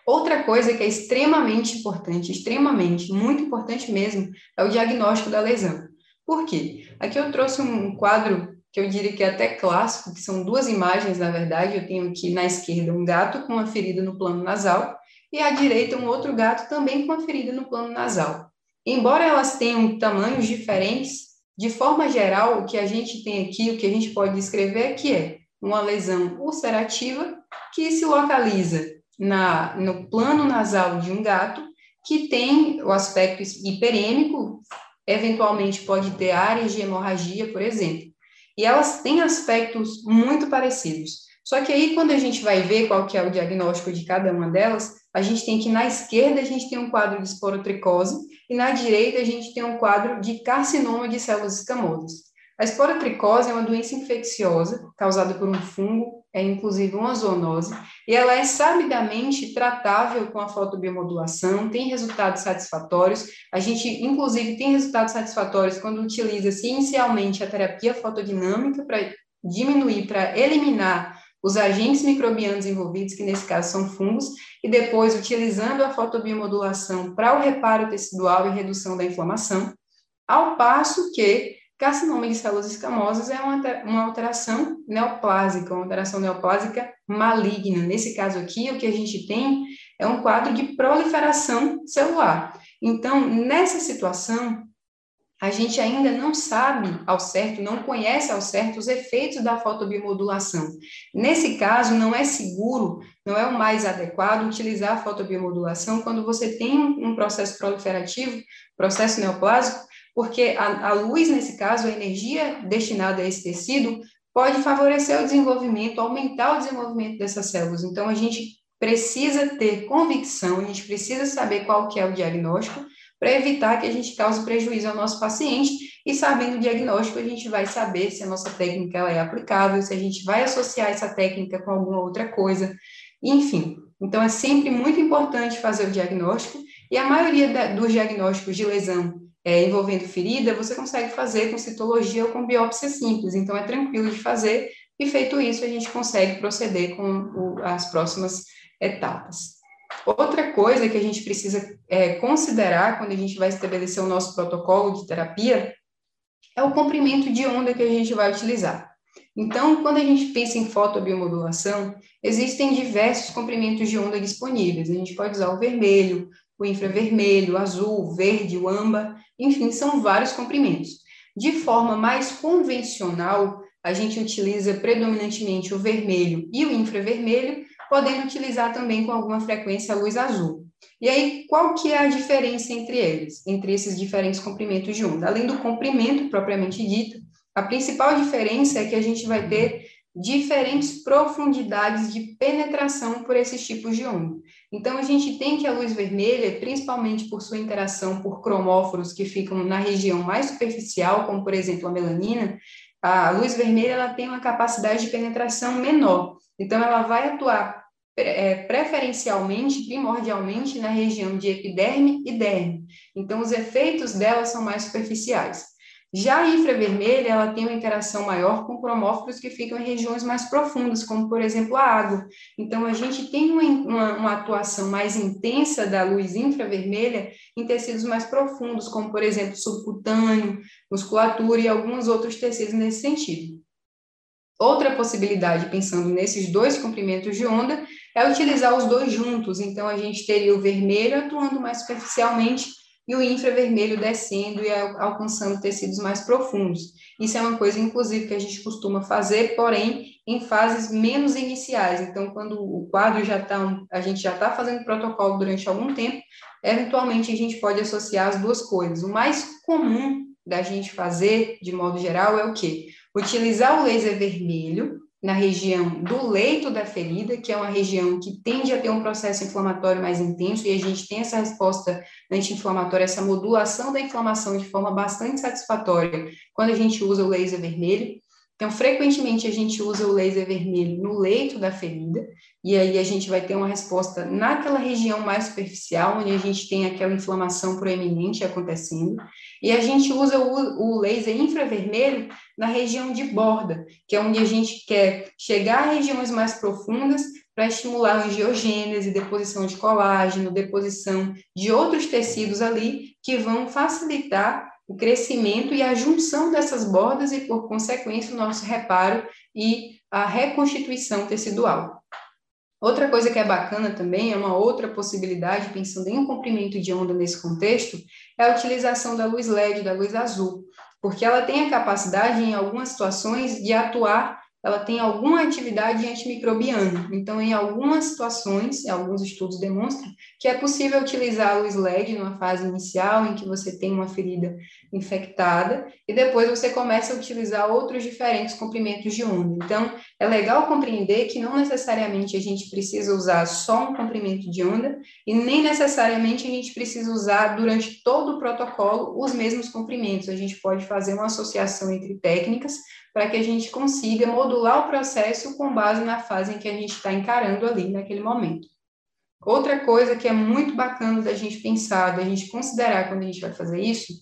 Speaker 3: Outra coisa que é extremamente importante, extremamente, muito importante mesmo, é o diagnóstico da lesão. Por quê? Aqui eu trouxe um quadro que eu diria que é até clássico, que são duas imagens, na verdade. Eu tenho aqui na esquerda um gato com uma ferida no plano nasal e à direita um outro gato também com uma ferida no plano nasal. Embora elas tenham tamanhos diferentes, de forma geral, o que a gente tem aqui, o que a gente pode descrever aqui é uma lesão ulcerativa que se localiza na, no plano nasal de um gato, que tem o aspecto hiperêmico, eventualmente pode ter áreas de hemorragia, por exemplo. E elas têm aspectos muito parecidos. Só que aí, quando a gente vai ver qual que é o diagnóstico de cada uma delas, a gente tem que na esquerda a gente tem um quadro de esporotricose e na direita a gente tem um quadro de carcinoma de células escamosas. A esporotricose é uma doença infecciosa causada por um fungo, é inclusive uma zoonose, e ela é sabidamente tratável com a fotobiomodulação, tem resultados satisfatórios. A gente, inclusive, tem resultados satisfatórios quando utiliza-se inicialmente a terapia fotodinâmica para diminuir, para eliminar os agentes microbianos envolvidos, que nesse caso são fungos, e depois utilizando a fotobiomodulação para o reparo tecidual e redução da inflamação, ao passo que Carcinoma de células escamosas é uma alteração neoplásica, uma alteração neoplásica maligna. Nesse caso aqui, o que a gente tem é um quadro de proliferação celular. Então, nessa situação, a gente ainda não sabe ao certo, não conhece ao certo os efeitos da fotobiomodulação. Nesse caso, não é seguro, não é o mais adequado utilizar a fotobiomodulação quando você tem um processo proliferativo, processo neoplásico, porque a, a luz, nesse caso, a energia destinada a esse tecido, pode favorecer o desenvolvimento, aumentar o desenvolvimento dessas células. Então, a gente precisa ter convicção, a gente precisa saber qual que é o diagnóstico, para evitar que a gente cause prejuízo ao nosso paciente, e sabendo o diagnóstico, a gente vai saber se a nossa técnica ela é aplicável, se a gente vai associar essa técnica com alguma outra coisa, enfim. Então, é sempre muito importante fazer o diagnóstico, e a maioria da, dos diagnósticos de lesão é, envolvendo ferida, você consegue fazer com citologia ou com biópsia simples, então é tranquilo de fazer, e feito isso, a gente consegue proceder com o, as próximas etapas. Outra coisa que a gente precisa é, considerar quando a gente vai estabelecer o nosso protocolo de terapia é o comprimento de onda que a gente vai utilizar. Então, quando a gente pensa em fotobiomodulação, existem diversos comprimentos de onda disponíveis. A gente pode usar o vermelho, o infravermelho, o azul, o verde, o âmbar, enfim, são vários comprimentos. De forma mais convencional, a gente utiliza predominantemente o vermelho e o infravermelho, podendo utilizar também com alguma frequência a luz azul. E aí, qual que é a diferença entre eles, entre esses diferentes comprimentos de onda? Além do comprimento propriamente dito, a principal diferença é que a gente vai ter diferentes profundidades de penetração por esses tipos de onda. Então, a gente tem que a luz vermelha, principalmente por sua interação por cromóforos que ficam na região mais superficial, como, por exemplo, a melanina, a luz vermelha ela tem uma capacidade de penetração menor. Então, ela vai atuar é, preferencialmente, primordialmente, na região de epiderme e derme. Então, os efeitos dela são mais superficiais. Já a infravermelha, ela tem uma interação maior com cromóforos que ficam em regiões mais profundas, como, por exemplo, a água. Então, a gente tem uma, uma, uma atuação mais intensa da luz infravermelha em tecidos mais profundos, como, por exemplo, subcutâneo, musculatura e alguns outros tecidos nesse sentido. Outra possibilidade, pensando nesses dois comprimentos de onda, é utilizar os dois juntos. Então, a gente teria o vermelho atuando mais superficialmente e o infravermelho descendo e alcançando tecidos mais profundos. Isso é uma coisa, inclusive, que a gente costuma fazer, porém, em fases menos iniciais. Então, quando o quadro já está, a gente já está fazendo protocolo durante algum tempo, eventualmente a gente pode associar as duas coisas. O mais comum da gente fazer, de modo geral, é o quê? Utilizar o laser vermelho na região do leito da ferida, que é uma região que tende a ter um processo inflamatório mais intenso, e a gente tem essa resposta anti-inflamatória, essa modulação da inflamação de forma bastante satisfatória quando a gente usa o laser vermelho. Então, frequentemente a gente usa o laser vermelho no leito da ferida, e aí a gente vai ter uma resposta naquela região mais superficial, onde a gente tem aquela inflamação proeminente acontecendo, e a gente usa o, o laser infravermelho na região de borda, que é onde a gente quer chegar a regiões mais profundas para estimular a angiogênese, deposição de colágeno, deposição de outros tecidos ali que vão facilitar o crescimento e a junção dessas bordas e, por consequência, o nosso reparo e a reconstituição tecidual. Outra coisa que é bacana também, é uma outra possibilidade, pensando em um comprimento de onda nesse contexto, é a utilização da luz LED, da luz azul, porque ela tem a capacidade, em algumas situações, de atuar ela tem alguma atividade antimicrobiana. Então, em algumas situações, alguns estudos demonstram que é possível utilizar a luz LED numa fase inicial em que você tem uma ferida infectada e depois você começa a utilizar outros diferentes comprimentos de onda. Então, é legal compreender que não necessariamente a gente precisa usar só um comprimento de onda e nem necessariamente a gente precisa usar durante todo o protocolo os mesmos comprimentos. A gente pode fazer uma associação entre técnicas para que a gente consiga modular o processo com base na fase em que a gente está encarando ali naquele momento. Outra coisa que é muito bacana da gente pensar, da gente considerar quando a gente vai fazer isso,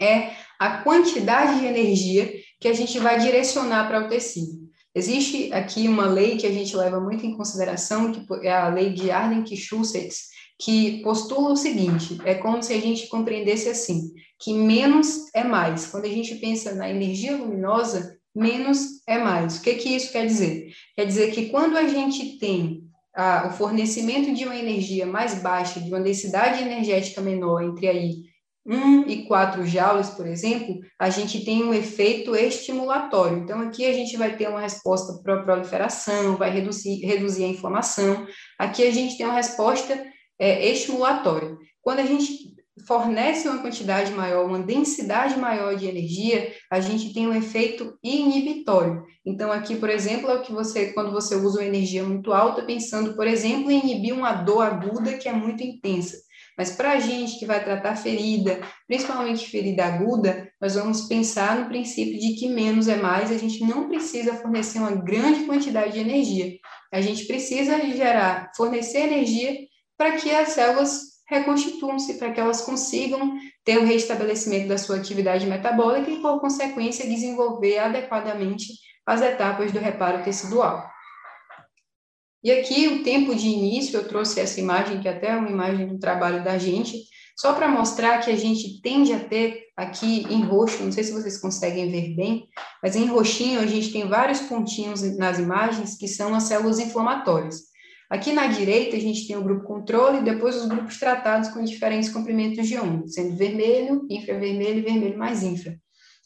Speaker 3: é a quantidade de energia que a gente vai direcionar para o tecido. Existe aqui uma lei que a gente leva muito em consideração, que é a lei de Arlen-Schultz, que postula o seguinte: é como se a gente compreendesse assim, que menos é mais. Quando a gente pensa na energia luminosa, menos é mais. O que, que isso quer dizer? Quer dizer que quando a gente tem o fornecimento de uma energia mais baixa, de uma densidade energética menor, entre aí 1 e 4 joules, por exemplo, a gente tem um efeito estimulatório. Então, aqui a gente vai ter uma resposta para a proliferação, vai reduzir, reduzir a inflamação. Aqui a gente tem uma resposta é, estimulatória. Quando a gente fornece uma quantidade maior, uma densidade maior de energia, a gente tem um efeito inibitório. Então, aqui, por exemplo, é o que você, quando você usa uma energia muito alta, pensando, por exemplo, em inibir uma dor aguda que é muito intensa. Mas para a gente que vai tratar ferida, principalmente ferida aguda, nós vamos pensar no princípio de que menos é mais, a gente não precisa fornecer uma grande quantidade de energia. A gente precisa gerar, fornecer energia para que as células reconstituam-se, para que elas consigam ter o restabelecimento da sua atividade metabólica e, por consequência, desenvolver adequadamente as etapas do reparo tecidual. E aqui, o tempo de início, eu trouxe essa imagem, que até é uma imagem do trabalho da gente, só para mostrar que a gente tende a ter aqui em roxo, não sei se vocês conseguem ver bem, mas em roxinho a gente tem vários pontinhos nas imagens que são as células inflamatórias. Aqui na direita, a gente tem o grupo controle e depois os grupos tratados com diferentes comprimentos de onda, sendo vermelho, infravermelho e vermelho mais infra.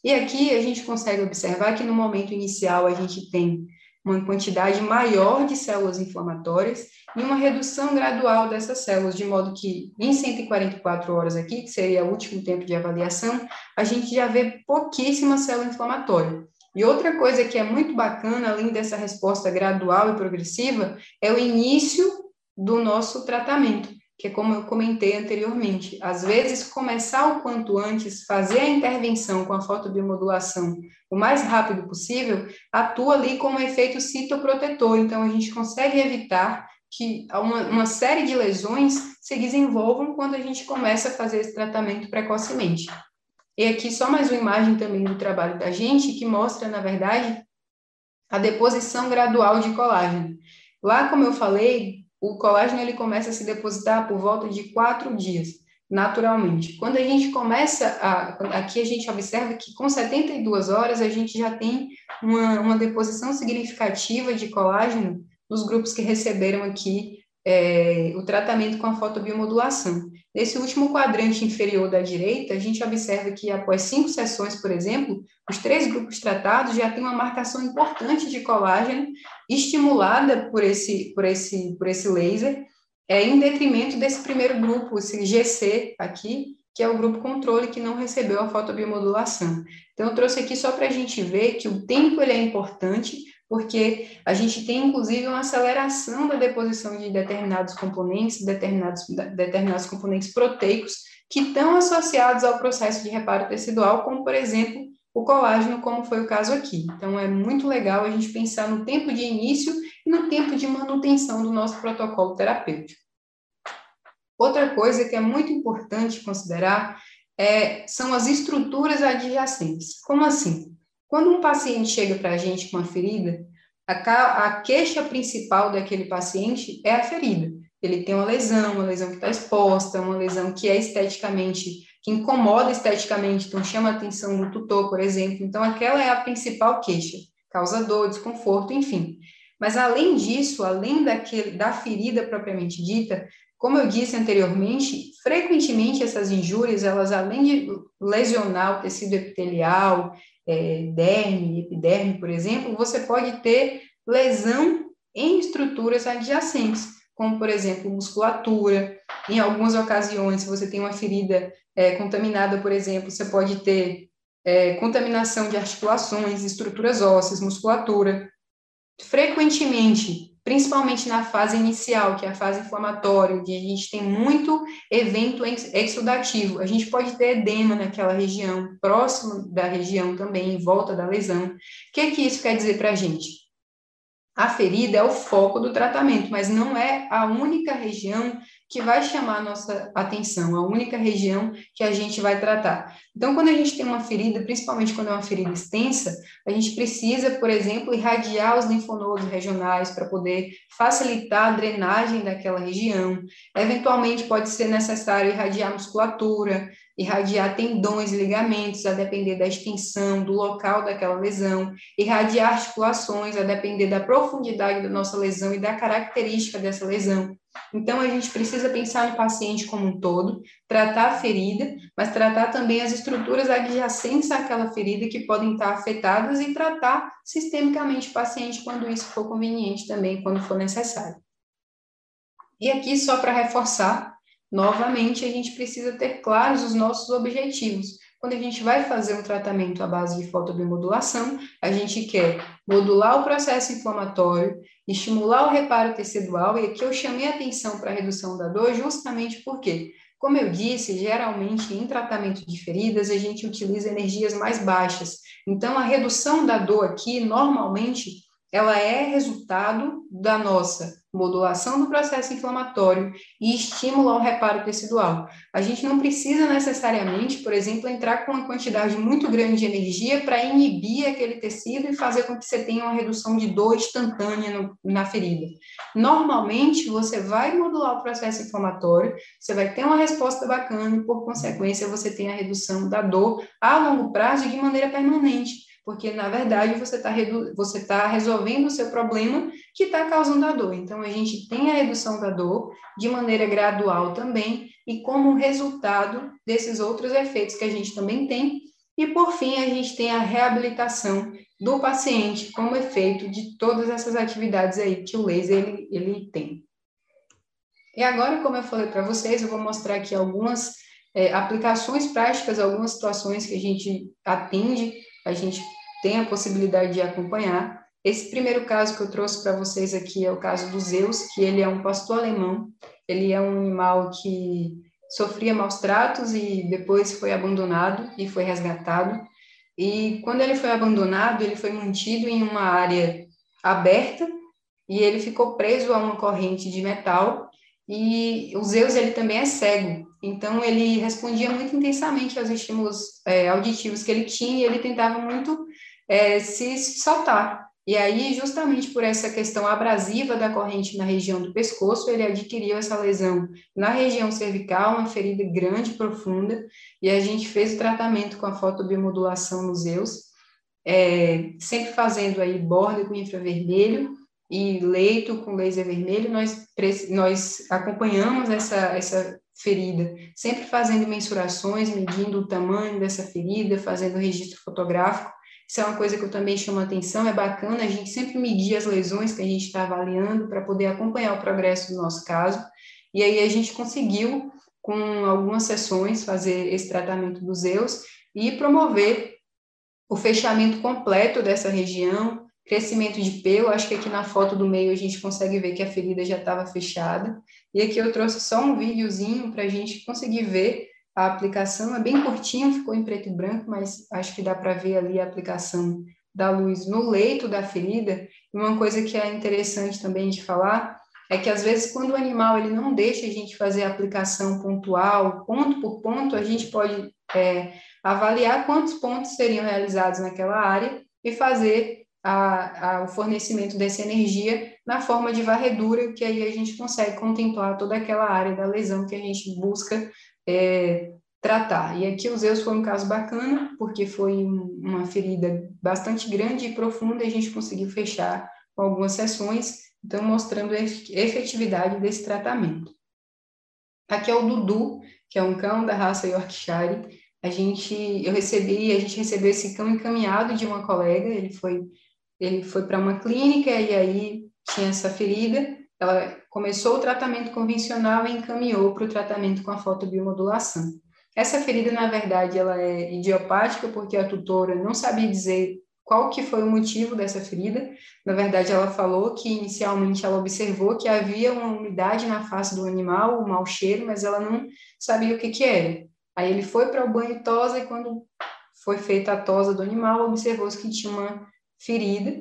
Speaker 3: E aqui a gente consegue observar que no momento inicial a gente tem uma quantidade maior de células inflamatórias e uma redução gradual dessas células, de modo que em 144 horas aqui, que seria o último tempo de avaliação, a gente já vê pouquíssima célula inflamatória. E outra coisa que é muito bacana, além dessa resposta gradual e progressiva, é o início do nosso tratamento, que é como eu comentei anteriormente. Às vezes, começar o quanto antes, fazer a intervenção com a fotobiomodulação o mais rápido possível, atua ali como efeito citoprotetor. Então, a gente consegue evitar que uma, uma série de lesões se desenvolvam quando a gente começa a fazer esse tratamento precocemente. E aqui só mais uma imagem também do trabalho da gente, que mostra, na verdade, a deposição gradual de colágeno. Lá, como eu falei, o colágeno ele começa a se depositar por volta de quatro dias, naturalmente. Quando a gente começa a. Aqui a gente observa que com 72 horas a gente já tem uma, uma deposição significativa de colágeno nos grupos que receberam aqui é, o tratamento com a fotobiomodulação. Nesse último quadrante inferior da direita, a gente observa que após cinco sessões, por exemplo, os três grupos tratados já têm uma marcação importante de colágeno estimulada por esse, por esse, por esse laser, é, em detrimento desse primeiro grupo, esse GC aqui, que é o grupo controle que não recebeu a fotobiomodulação. Então, eu trouxe aqui só para a gente ver que o tempo ele é importante, porque a gente tem, inclusive, uma aceleração da deposição de determinados componentes, determinados, determinados componentes proteicos, que estão associados ao processo de reparo tecidual, como, por exemplo, o colágeno, como foi o caso aqui. Então, é muito legal a gente pensar no tempo de início e no tempo de manutenção do nosso protocolo terapêutico. Outra coisa que é muito importante considerar é, são as estruturas adjacentes. Como assim? Quando um paciente chega para a gente com uma ferida, a, queixa principal daquele paciente é a ferida. Ele tem uma lesão, uma lesão que está exposta, uma lesão que é esteticamente, que incomoda esteticamente, então chama a atenção do tutor, por exemplo. Então, aquela é a principal queixa, causa dor, desconforto, enfim. Mas, além disso, além daquele, da ferida propriamente dita, como eu disse anteriormente, frequentemente essas injúrias, elas além de lesionar o tecido epitelial, é, derme, epiderme, por exemplo, você pode ter lesão em estruturas adjacentes, como, por exemplo, musculatura. Em algumas ocasiões, se você tem uma ferida é, contaminada, por exemplo, você pode ter é, contaminação de articulações, estruturas ósseas, musculatura. Frequentemente, principalmente na fase inicial, que é a fase inflamatória, onde a gente tem muito evento exudativo. A gente pode ter edema naquela região, próximo da região também, em volta da lesão. O que, que isso quer dizer para a gente? A ferida é o foco do tratamento, mas não é a única região que vai chamar a nossa atenção, a única região que a gente vai tratar. Então, quando a gente tem uma ferida, principalmente quando é uma ferida extensa, a gente precisa, por exemplo, irradiar os linfonodos regionais para poder facilitar a drenagem daquela região. Eventualmente, pode ser necessário irradiar musculatura, irradiar tendões e ligamentos, a depender da extensão, do local daquela lesão, irradiar articulações, a depender da profundidade da nossa lesão e da característica dessa lesão. Então, a gente precisa pensar no paciente como um todo, tratar a ferida, mas tratar também as estruturas adjacentes àquela ferida que podem estar afetadas e tratar sistemicamente o paciente quando isso for conveniente também, quando for necessário. E aqui, só para reforçar, novamente, a gente precisa ter claros os nossos objetivos. Quando a gente vai fazer um tratamento à base de fotobiomodulação, a gente quer modular o processo inflamatório, estimular o reparo tecidual, e aqui eu chamei a atenção para a redução da dor justamente porque, como eu disse, geralmente em tratamento de feridas a gente utiliza energias mais baixas. Então, a redução da dor aqui, normalmente, ela é resultado da nossa modulação do processo inflamatório e estímulo ao reparo tecidual. A gente não precisa necessariamente, por exemplo, entrar com uma quantidade muito grande de energia para inibir aquele tecido e fazer com que você tenha uma redução de dor instantânea no, na ferida. Normalmente, você vai modular o processo inflamatório, você vai ter uma resposta bacana e, por consequência, você tem a redução da dor a longo prazo de maneira permanente porque na verdade você está tá resolvendo o seu problema que está causando a dor. Então a gente tem a redução da dor de maneira gradual também e como resultado desses outros efeitos que a gente também tem. E por fim a gente tem a reabilitação do paciente como efeito de todas essas atividades aí que o laser ele, ele tem. E agora, como eu falei para vocês, eu vou mostrar aqui algumas é, aplicações práticas, algumas situações que a gente atende, a gente tem a possibilidade de acompanhar. Esse primeiro caso que eu trouxe para vocês aqui é o caso do Zeus, que ele é um pastor alemão, ele é um animal que sofria maus tratos e depois foi abandonado e foi resgatado. E quando ele foi abandonado, ele foi mantido em uma área aberta e ele ficou preso a uma corrente de metal. E o Zeus ele também é cego, então ele respondia muito intensamente aos estímulos é, auditivos que ele tinha e ele tentava muito é, se soltar. E aí, justamente por essa questão abrasiva da corrente na região do pescoço, ele adquiriu essa lesão na região cervical, uma ferida grande, profunda, e a gente fez o tratamento com a fotobiomodulação nos Zeus, é, sempre fazendo aí borda com infravermelho e leito com laser vermelho, nós, nós acompanhamos essa, essa ferida, sempre fazendo mensurações, medindo o tamanho dessa ferida, fazendo registro fotográfico, isso é uma coisa que eu também chamo a atenção, é bacana a gente sempre medir as lesões que a gente está avaliando para poder acompanhar o progresso do nosso caso. E aí a gente conseguiu, com algumas sessões, fazer esse tratamento dos EUS e promover o fechamento completo dessa região, crescimento de pelo. Acho que aqui na foto do meio a gente consegue ver que a ferida já estava fechada. E aqui eu trouxe só um videozinho para a gente conseguir ver a aplicação é bem curtinha, ficou em preto e branco, mas acho que dá para ver ali a aplicação da luz no leito da ferida. E uma coisa que é interessante também de falar é que às vezes quando o animal ele não deixa a gente fazer a aplicação pontual, ponto por ponto, a gente pode é, avaliar quantos pontos seriam realizados naquela área e fazer a, a, o fornecimento dessa energia na forma de varredura, que aí a gente consegue contemplar toda aquela área da lesão que a gente busca é, tratar. E aqui o Zeus foi um caso bacana, porque foi uma ferida bastante grande e profunda, e a gente conseguiu fechar com algumas sessões, então mostrando a efetividade desse tratamento. Aqui é o Dudu, que é um cão da raça Yorkshire. A gente, eu recebi, a gente recebeu esse cão encaminhado de uma colega, ele foi, ele foi para uma clínica e aí tinha essa ferida, ela começou o tratamento convencional e encaminhou para o tratamento com a fotobiomodulação. Essa ferida, na verdade, ela é idiopática porque a tutora não sabia dizer qual que foi o motivo dessa ferida. Na verdade, ela falou que inicialmente ela observou que havia uma umidade na face do animal, um mau cheiro, mas ela não sabia o que que era. Aí ele foi para o banho tosa e quando foi feita a tosa do animal, observou-se que tinha uma ferida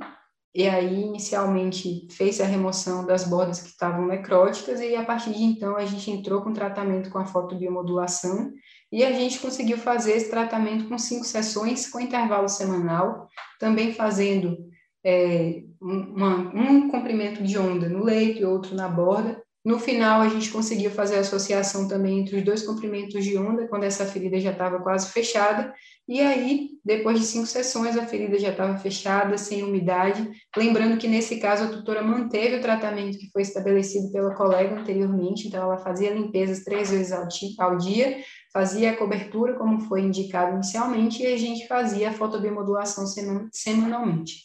Speaker 3: e aí inicialmente fez a remoção das bordas que estavam necróticas e a partir de então a gente entrou com tratamento com a fotobiomodulação e a gente conseguiu fazer esse tratamento com cinco sessões com intervalo semanal, também fazendo é, uma, um comprimento de onda no leito e outro na borda, no final, a gente conseguiu fazer a associação também entre os dois comprimentos de onda, quando essa ferida já estava quase fechada, e aí, depois de cinco sessões, a ferida já estava fechada, sem umidade. Lembrando que, nesse caso, a tutora manteve o tratamento que foi estabelecido pela colega anteriormente, então, ela fazia limpezas três vezes ao dia, fazia a cobertura, como foi indicado inicialmente, e a gente fazia a fotobiomodulação semanalmente.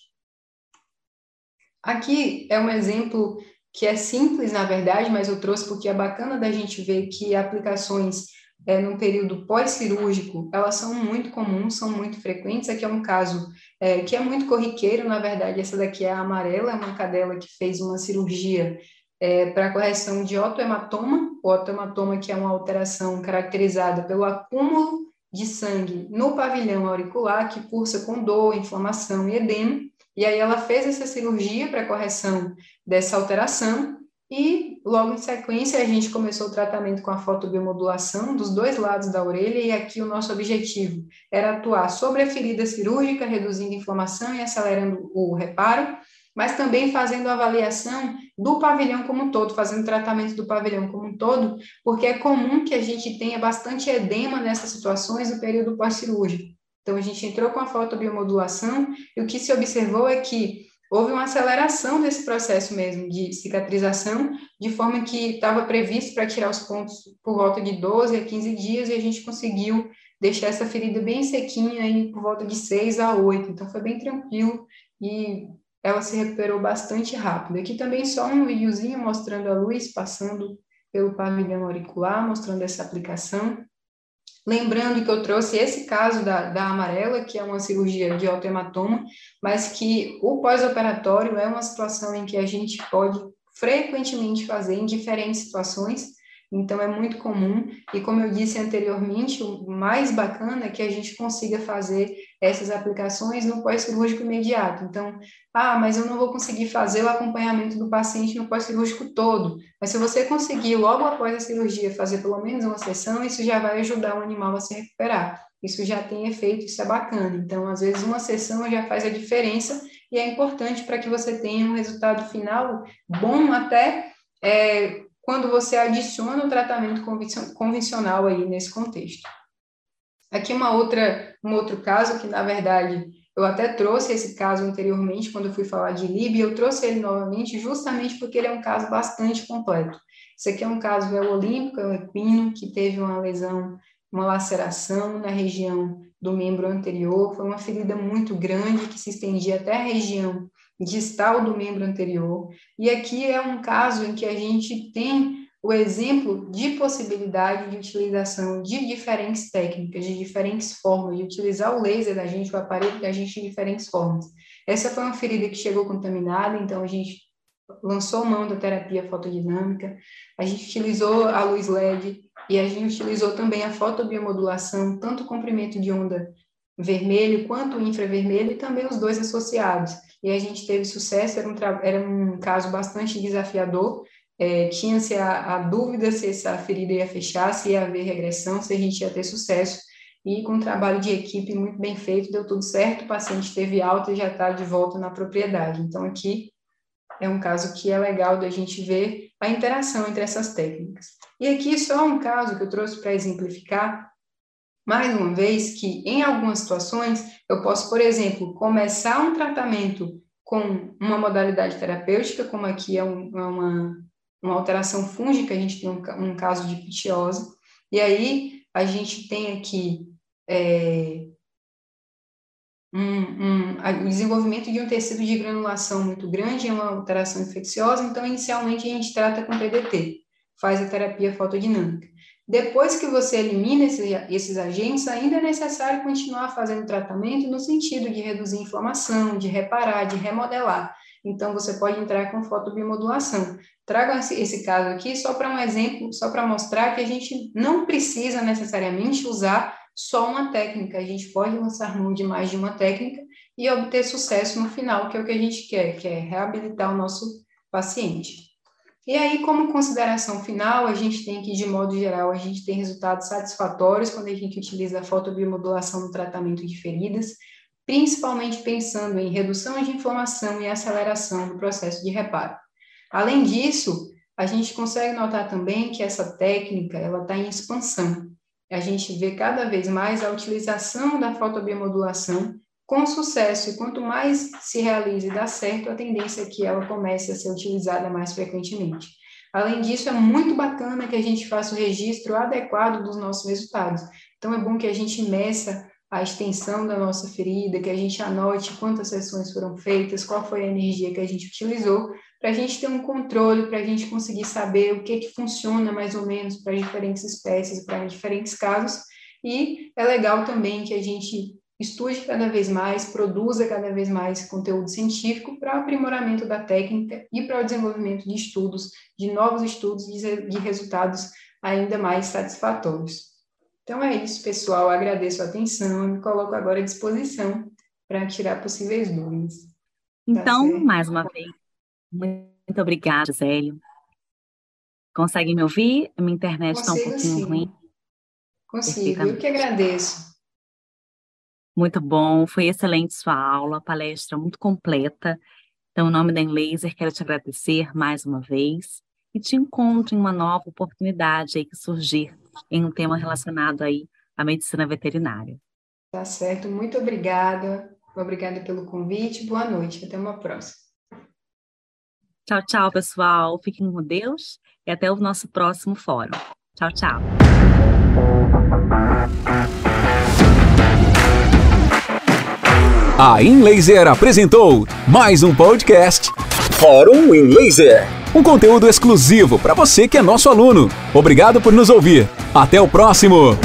Speaker 3: Aqui é um exemplo que é simples, na verdade, mas eu trouxe porque é bacana da gente ver que aplicações é, no período pós-cirúrgico, elas são muito comuns, são muito frequentes. Aqui é um caso é, que é muito corriqueiro, na verdade, essa daqui é a amarela, é uma cadela que fez uma cirurgia é, para correção de otohematoma, o otohematoma que é uma alteração caracterizada pelo acúmulo de sangue no pavilhão auricular, que cursa com dor, inflamação e edema, e aí ela fez essa cirurgia para correção dessa alteração e logo em sequência a gente começou o tratamento com a fotobiomodulação dos dois lados da orelha e aqui o nosso objetivo era atuar sobre a ferida cirúrgica, reduzindo a inflamação e acelerando o reparo, mas também fazendo avaliação do pavilhão como um todo, fazendo tratamento do pavilhão como um todo, porque é comum que a gente tenha bastante edema nessas situações no período pós-cirúrgico. Então, a gente entrou com a fotobiomodulação e o que se observou é que houve uma aceleração desse processo mesmo de cicatrização, de forma que estava previsto para tirar os pontos por volta de 12 a 15 dias e a gente conseguiu deixar essa ferida bem sequinha aí por volta de 6 a 8. Então, foi bem tranquilo e ela se recuperou bastante rápido. Aqui também só um videozinho mostrando a luz passando pelo pavilhão auricular, mostrando essa aplicação. Lembrando que eu trouxe esse caso da, da amarela, que é uma cirurgia de autohematoma, mas que o pós-operatório é uma situação em que a gente pode frequentemente fazer em diferentes situações, então é muito comum, e como eu disse anteriormente, o mais bacana é que a gente consiga fazer essas aplicações no pós-cirúrgico imediato. Então, ah, mas eu não vou conseguir fazer o acompanhamento do paciente no pós-cirúrgico todo. Mas se você conseguir, logo após a cirurgia, fazer pelo menos uma sessão, isso já vai ajudar o animal a se recuperar. Isso já tem efeito, isso é bacana. Então, às vezes, uma sessão já faz a diferença e é importante para que você tenha um resultado final bom até é, quando você adiciona o tratamento convencional aí nesse contexto. Aqui uma outra, um outro caso que, na verdade, eu até trouxe esse caso anteriormente, quando eu fui falar de LIB, eu trouxe ele novamente justamente porque ele é um caso bastante completo. Esse aqui é um caso é o olímpico, é o equino, que teve uma lesão, uma laceração na região do membro anterior, foi uma ferida muito grande que se estendia até a região distal do membro anterior. E aqui é um caso em que a gente tem o exemplo de possibilidade de utilização de diferentes técnicas, de diferentes formas, de utilizar o laser da gente, o aparelho da gente de diferentes formas. Essa foi uma ferida que chegou contaminada, então a gente lançou mão da terapia fotodinâmica, a gente utilizou a luz LED e a gente utilizou também a fotobiomodulação, tanto o comprimento de onda vermelho quanto o infravermelho e também os dois associados. E a gente teve sucesso, era um, era um caso bastante desafiador, é, tinha-se a, a, dúvida se essa ferida ia fechar, se ia haver regressão, se a gente ia ter sucesso. E com um trabalho de equipe muito bem feito, deu tudo certo, o paciente teve alta e já está de volta na propriedade. Então, aqui é um caso que é legal da gente ver a interação entre essas técnicas. E aqui só um caso que eu trouxe para exemplificar, mais uma vez, que em algumas situações eu posso, por exemplo, começar um tratamento com uma modalidade terapêutica, como aqui é, um, é uma uma alteração fúngica, a gente tem um, um caso de pitiose, e aí a gente tem aqui é, um, um, o desenvolvimento de um tecido de granulação muito grande, é uma alteração infecciosa, então inicialmente a gente trata com PDT, faz a terapia fotodinâmica. Depois que você elimina esses, esses agentes, ainda é necessário continuar fazendo tratamento no sentido de reduzir a inflamação, de reparar, de remodelar. Então, você pode entrar com fotobiomodulação. Trago esse, esse caso aqui só para um exemplo, só para mostrar que a gente não precisa necessariamente usar só uma técnica, a gente pode lançar mão de mais de uma técnica e obter sucesso no final, que é o que a gente quer, que é reabilitar o nosso paciente. E aí, como consideração final, a gente tem que, de modo geral, a gente tem resultados satisfatórios quando a gente utiliza a fotobiomodulação no tratamento de feridas, principalmente pensando em redução de inflamação e aceleração do processo de reparo. Além disso, a gente consegue notar também que essa técnica ela está em expansão. A gente vê cada vez mais a utilização da fotobiomodulação com sucesso, e quanto mais se realiza e dá certo, a tendência é que ela comece a ser utilizada mais frequentemente. Além disso, é muito bacana que a gente faça o registro adequado dos nossos resultados. Então, é bom que a gente meça a extensão da nossa ferida, que a gente anote quantas sessões foram feitas, qual foi a energia que a gente utilizou, para a gente ter um controle, para a gente conseguir saber o que, que funciona mais ou menos para diferentes espécies, para diferentes casos. E é legal também que a gente estude cada vez mais, produza cada vez mais conteúdo científico para o aprimoramento da técnica e para o desenvolvimento de estudos, de novos estudos de resultados ainda mais satisfatórios. Então é isso, pessoal. Agradeço a atenção e me coloco agora à disposição para tirar possíveis dúvidas.
Speaker 2: Tá então, tá mais uma vez, muito obrigada, Zélio. Consegue me ouvir? Minha internet está um pouquinho
Speaker 3: sim.
Speaker 2: ruim.
Speaker 3: Consigo, eu que agradeço.
Speaker 2: Muito bom, foi excelente sua aula, palestra muito completa. Então, em nome da Enlaser, quero te agradecer mais uma vez e te encontro em uma nova oportunidade aí que surgir em um tema relacionado aí à medicina veterinária.
Speaker 3: Tá certo, muito obrigada. Obrigada pelo convite. Boa noite, até uma próxima.
Speaker 2: Tchau, tchau, pessoal. Fiquem com Deus e até o nosso próximo fórum. Tchau, tchau.
Speaker 1: A InLaser apresentou mais um podcast Fórum InLaser um conteúdo exclusivo para você que é nosso aluno. Obrigado por nos ouvir. Até o próximo!